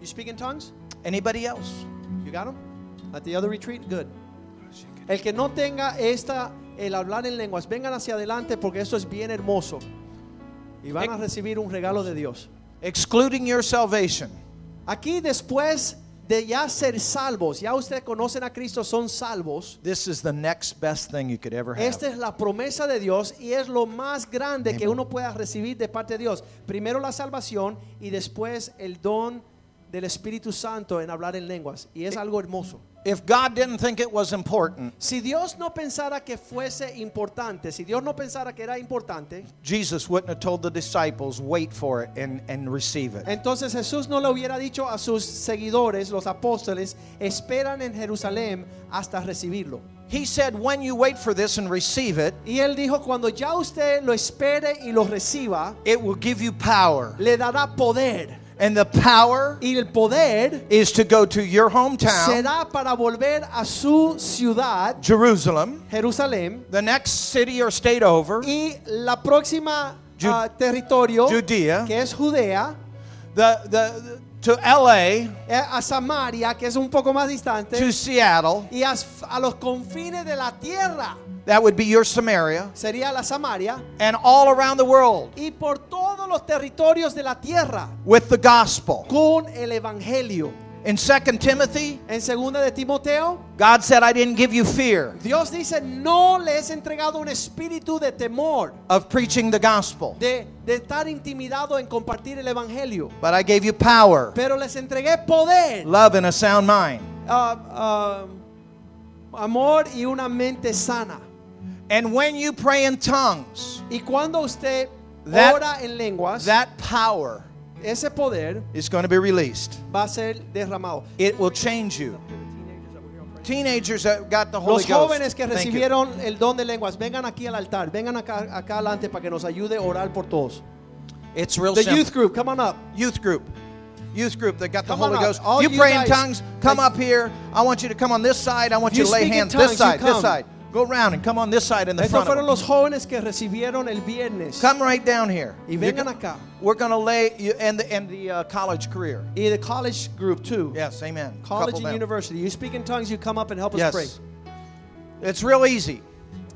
You speak in tongues? Anybody else? You got them? At the other retreat? Good. El que no tenga esta, el hablar en lenguas, vengan hacia adelante porque esto es bien hermoso. Y van a recibir un regalo de Dios. Excluding your salvation. Aquí después de ya ser salvos, ya ustedes conocen a Cristo, son salvos. This is the next best thing you could ever have. Esta es la promesa de Dios y es lo más grande que uno pueda recibir de parte de Dios. Primero la salvación y después el don del Espíritu Santo en hablar en lenguas. Y es algo hermoso. If God didn't think it was important, Si Dios no pensara que fuese importante, si Dios no pensara que era importante, Jesus wouldn't have told the disciples, wait for it and, and receive it. entonces Jesús no le hubiera dicho a sus seguidores, los apóstoles, esperan en Jerusalén hasta recibirlo. He said, when you wait for this and receive it, Y él dijo, cuando ya usted lo espere y lo reciba, it will give you power. le dará poder. And the power Y el poder is to go to your hometown, será para volver a su ciudad, Jerusalem, Jerusalén, the next city or state over, y la próxima ah, territorio, Judea, que es Judea, the, the, to LA, eh, a Samaria, que es un poco más distante, to Seattle. y a, a los confines de la tierra, That would be your Samaria. sería la Samaria, And all around the world y por todos los territorios de la tierra, with the gospel. con el Evangelio. In 2 Timothy, En segunda de Timoteo, God said, I didn't give you fear Dios dice, no les he entregado un espíritu de temor, of preaching the gospel, de, de estar intimidado en compartir el Evangelio, but I gave you power, pero les entregué poder, love, and a sound mind. ah, ah, amor y una mente sana. And when you pray in tongues, Y cuando usted That- ora en lenguas, that power ese poder is going to be released. va a ser derramado. It will change you. teenagers that got the Holy Los Ghost. jóvenes que recibieron el don de lenguas, vengan aquí al altar, vengan acá, acá adelante para que nos ayude a orar por todos. It's real The simple. youth group, come on up. youth group. Youth group that got the Come on Holy. Ghost. All you you pray in tongues, come like- up here. I want you to come on this side. I want you you to lay hands tongues, this side, this side. Go around and come on this side in the Estos front. fueron los jóvenes que recibieron el viernes. Come right down here. Y You're vengan go- acá. We're going to lay you and the, and the uh, college career. Y the college group too. Yes, amen. College Couple and them. university. You speak in tongues, you come up and help us Yes. pray. It's real easy.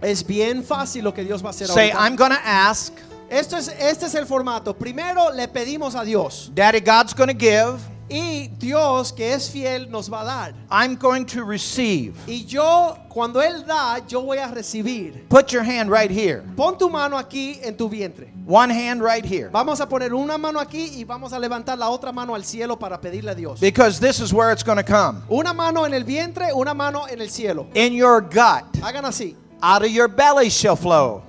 Es bien fácil lo que Dios va a hacer Say, ahorita. I'm going to ask. Esto es, este es el formato. Primero le pedimos a Dios. Daddy God's going to give. Y Dios, que es fiel, nos va a dar. I'm going to receive. Y yo, cuando Él da, yo voy a recibir. Put your hand right here. Pon tu mano aquí en tu vientre. One hand right here. Vamos a poner una mano aquí y vamos a levantar la otra mano al cielo para pedirle a Dios. Because this is where it's going to come. Una mano en el vientre, una mano en el cielo. In your gut, Hagan así. out of your belly shall flow.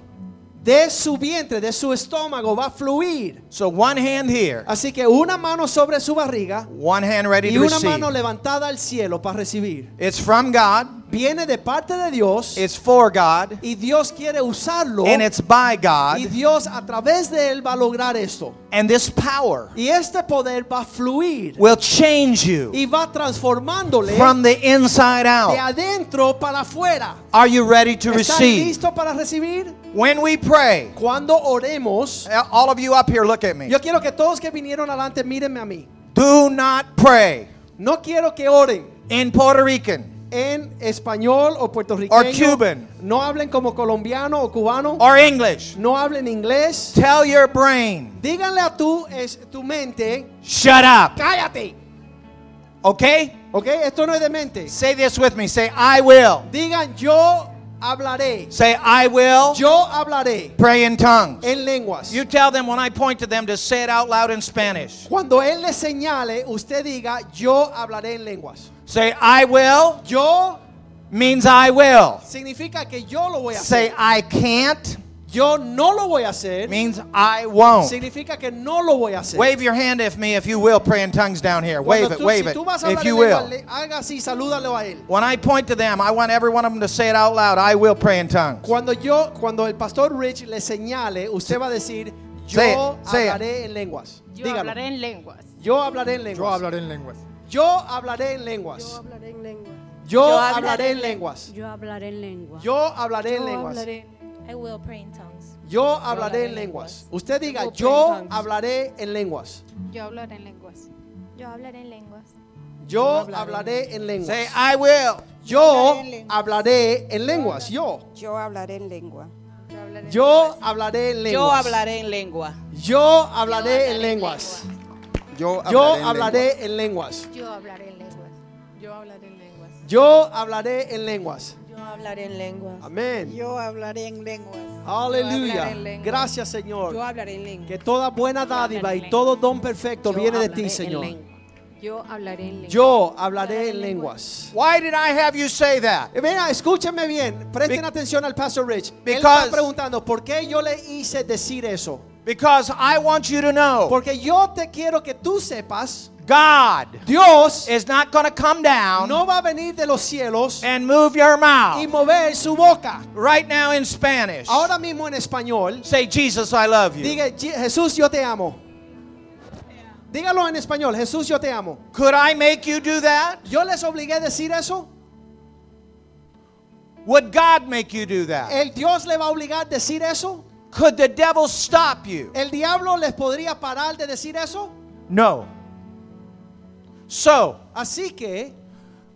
De su vientre, de su estómago va a fluir. So one hand here, Así que una mano sobre su barriga one hand ready y to una receive. mano levantada al cielo para recibir. It's from God, Viene de parte de Dios it's for God, y Dios quiere usarlo and it's by God. y Dios a través de él va a lograr esto. And this power Y este poder va a fluir will change you y va transformándole from the inside de out. adentro para afuera. Are you ready to ¿Están receive? listos para recibir? When we pray, Cuando oremos, all of you up here, look at me. yo quiero que todos que vinieron adelante mírenme a mí. Do not pray No quiero que oren in Puerto Rican en español o or puertorriqueño. Cuban No hablen como colombiano o cubano. or English. No hablen inglés. Tell your brain, Díganle a tu, es, tu mente, shut up. cállate. Okay? ¿Ok? Esto no es de mente. Say this with me. Say, I will. Digan, yo hablaré. Say, I will Yo hablaré pray in tongues. en lenguas. You tell them when I point to them to say it out loud in Spanish. Cuando Él le señale, usted diga, yo hablaré en lenguas. Say, I will Yo means I will. significa que yo lo voy a Say, hacer. I can't Yo no lo voy a hacer. means I won't. Significa que no lo voy a hacer. Wave your hand if me, if you will, pray in tongues down here. Cuando Wave it, wave si it, tú vas a if you will. haga así, salúdalo a él. When I point to them, I want every one of them to say it out loud. I will pray in tongues. Cuando yo, cuando el pastor Rich le señale, usted va a decir, Say yo it, say it. hablaré en lenguas. Yo Dígalo. hablaré en lenguas. Yo hablaré en lenguas. Yo hablaré en lenguas. Yo hablaré en lenguas. Yo hablaré en lengua. Yo hablaré en lenguas. Yo hablaré en lengua. Yo hablaré en lenguas. I will pray in tongues. Yo hablaré en lenguas. Usted diga, yo hablaré en lenguas. Yo hablaré en lenguas. Yo hablaré en lenguas. Yo hablaré en lenguas. Say, I will. Yo hablaré en lenguas. Yo. Yo hablaré en lengua. Yo hablaré en lenguas. Yo hablaré en lengua. Yo hablaré en lenguas. Yo Yo hablaré en hablaré en lenguas. Yo hablaré en lenguas. Yo hablaré en lenguas. Yo hablaré en lenguas. Yo hablaré en lengua. Amén. Yo hablaré en lenguas. Aleluya. hablaré lenguas. Gracias, Señor. hablaré en lengua. Que toda buena dádiva y todo don perfecto viene de ti, Señor. Yo hablaré en lengua. Yo hablaré en lenguas. Why did I have you say that? Eh, Venga, escúchenme bien. Presten Be- atención al Pastor Rich. Él Because- está preguntando, ¿por qué yo le hice decir eso? Because I want you to know Porque yo te quiero que tú sepas, God Dios is not going to come down no va a venir de los cielos and move your y mouth. mover su boca. Right now in Spanish, Ahora mismo en español, say, Jesus, I love you. diga, "Je- Jesús, yo te amo. Dígalo en español, Jesús, yo te amo. Could I make you do that? ¿Yo les obligué a decir eso? Would God make you do that? ¿El Dios le va a obligar a decir eso? Could the devil stop you? ¿El diablo les podría parar de decir eso? No. So, Así que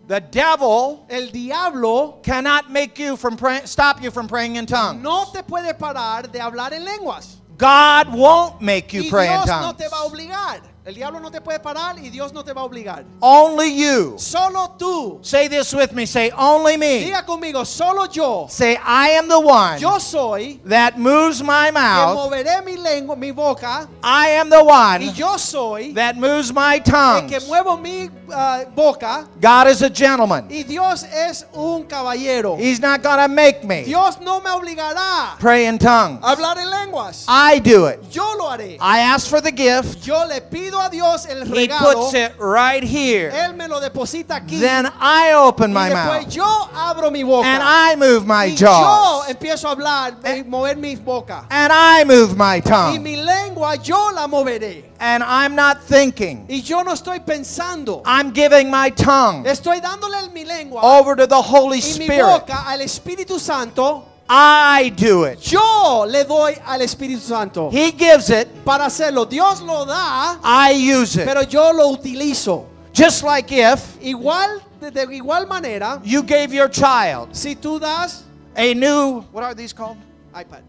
the devil el diablo cannot make you from pray- stop you from praying in tongues. no te puede parar de hablar en lenguas. God won't make you Y pray in Dios no te va a obligar. El diablo no te puede parar y Dios no te va a obligar. Only you. Solo tú. Say this with me. Say, only me. Diga conmigo, solo yo. Say, I am the one Yo soy that moves my mouth. que moveré mi lengua, mi boca. I am the one Y yo soy that moves my tongue. que muevo mi ah, boca. God is a gentleman. Y Dios es un caballero. He's not going to make me Dios no me obligará pray in tongues. hablar en lenguas. I I do it. Yo lo haré. I ask for the gift. Yo le pido a Dios el He regalo. puts it right here. Él me lo deposita aquí. Then I open y my después mouth yo abro mi boca. and I move my y yo jaws empiezo a hablar y mover mi boca. and I move my Y tongue. mi lengua yo la moveré. And I'm not thinking. Y yo no estoy pensando. I'm giving my tongue Estoy dándole mi lengua over to the Holy y mi Spirit. boca al Espíritu Santo. I do it. Yo le doy al Espíritu Santo He gives it. para hacerlo. Dios lo da, I use it. pero yo lo utilizo. Just like if Igual, de, de igual manera, you gave your child si tú das a new, what are these called? iPad.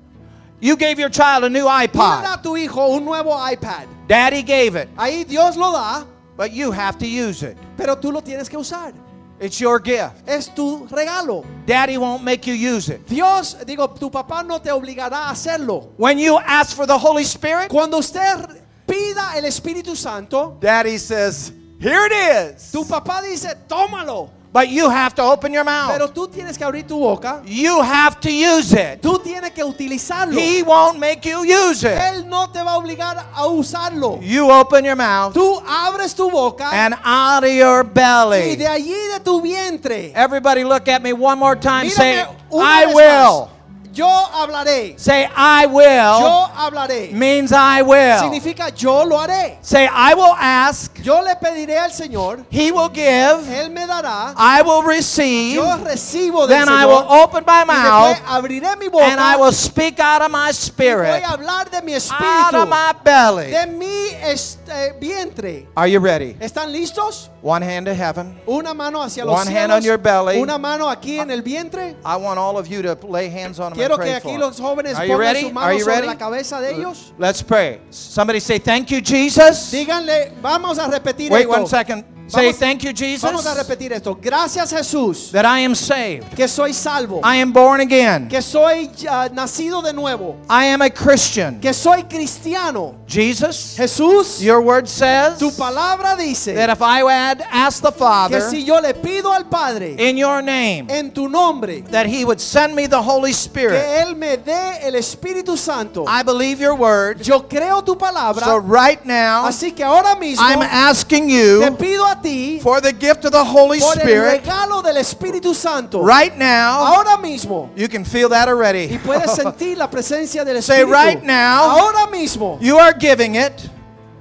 You gave your child a new Tú le das iPod. a tu hijo un nuevo iPad. Daddy gave it, Ahí Dios lo da, but you have to use it. pero tú lo tienes que usar. It's your gift. Es tu regalo. Daddy won't make you use it. Dios, digo, tu papá no te obligará a hacerlo. When you ask for the Holy Spirit, Cuando usted pida el Espíritu Santo, Daddy says, Here it is. tu papá dice, tómalo. But you have to open your mouth. Pero tú tienes que abrir tu boca. You have to use it. Tú tienes que utilizarlo. He won't make you use it. Él no te va a obligar a usarlo. You open your mouth Tú abres tu boca and out of your belly. y de allí de tu vientre. Everybody look at me one more time. Say, Mírame una I will. más. Yo hablaré. Say, I will. Yo hablaré. means I will. Significa yo lo haré. Say, I will ask. Yo le pediré al Señor. He will give. Él me dará. I will receive. Yo recibo del Then I will open my mouth abriré mi boca. and I will speak out of my y voy spirit, a hablar de mi out of my belly. de mi este, vientre. Are you ready? ¿Están listos? One hand to heaven. Una mano hacia los One hand on your belly. Una mano aquí en el vientre. I want all of you to lay hands on them Quiero que aquí los jóvenes pongan ready? su Are mano you sobre ready? la cabeza de ellos. Let's pray. Somebody say, Thank you, Jesus. Díganle, vamos a repetir Wait esto. one second. Say, Vamos- Thank you, Jesus, Vamos a repetir esto. Gracias Jesús that I am saved. que soy salvo. I am born again. Que soy ah, nacido de nuevo. I am a Christian. Que soy cristiano. Jesus, Jesús, your word says tu palabra dice that if I had asked the que Father si yo le pido al Padre in your name, en tu nombre that he would send me the Holy que Spirit. Él me dé el Espíritu Santo. I believe your word. Yo creo tu palabra. So right now, Así que ahora mismo I'm asking te you pido a ti for the gift of the Holy por el Spirit. regalo del Espíritu Santo. Right now, Ahora mismo. you can feel that Y already. puedes sentir la presencia del Say right now. Ahora mismo. You are giving it,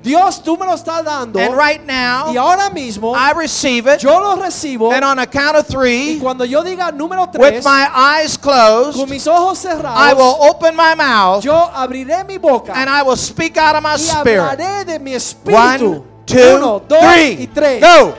Dios, tú me lo estás dando. and right y now, ahora mismo I receive it. yo lo recibo. And on a count of y three, cuando yo diga número with my eyes closed, con mis ojos cerrados, I will open my mouth yo abriré mi boca and I will speak out of my y spirit. hablaré de mi espíritu. One, two, Uno, dos three, y tres. go.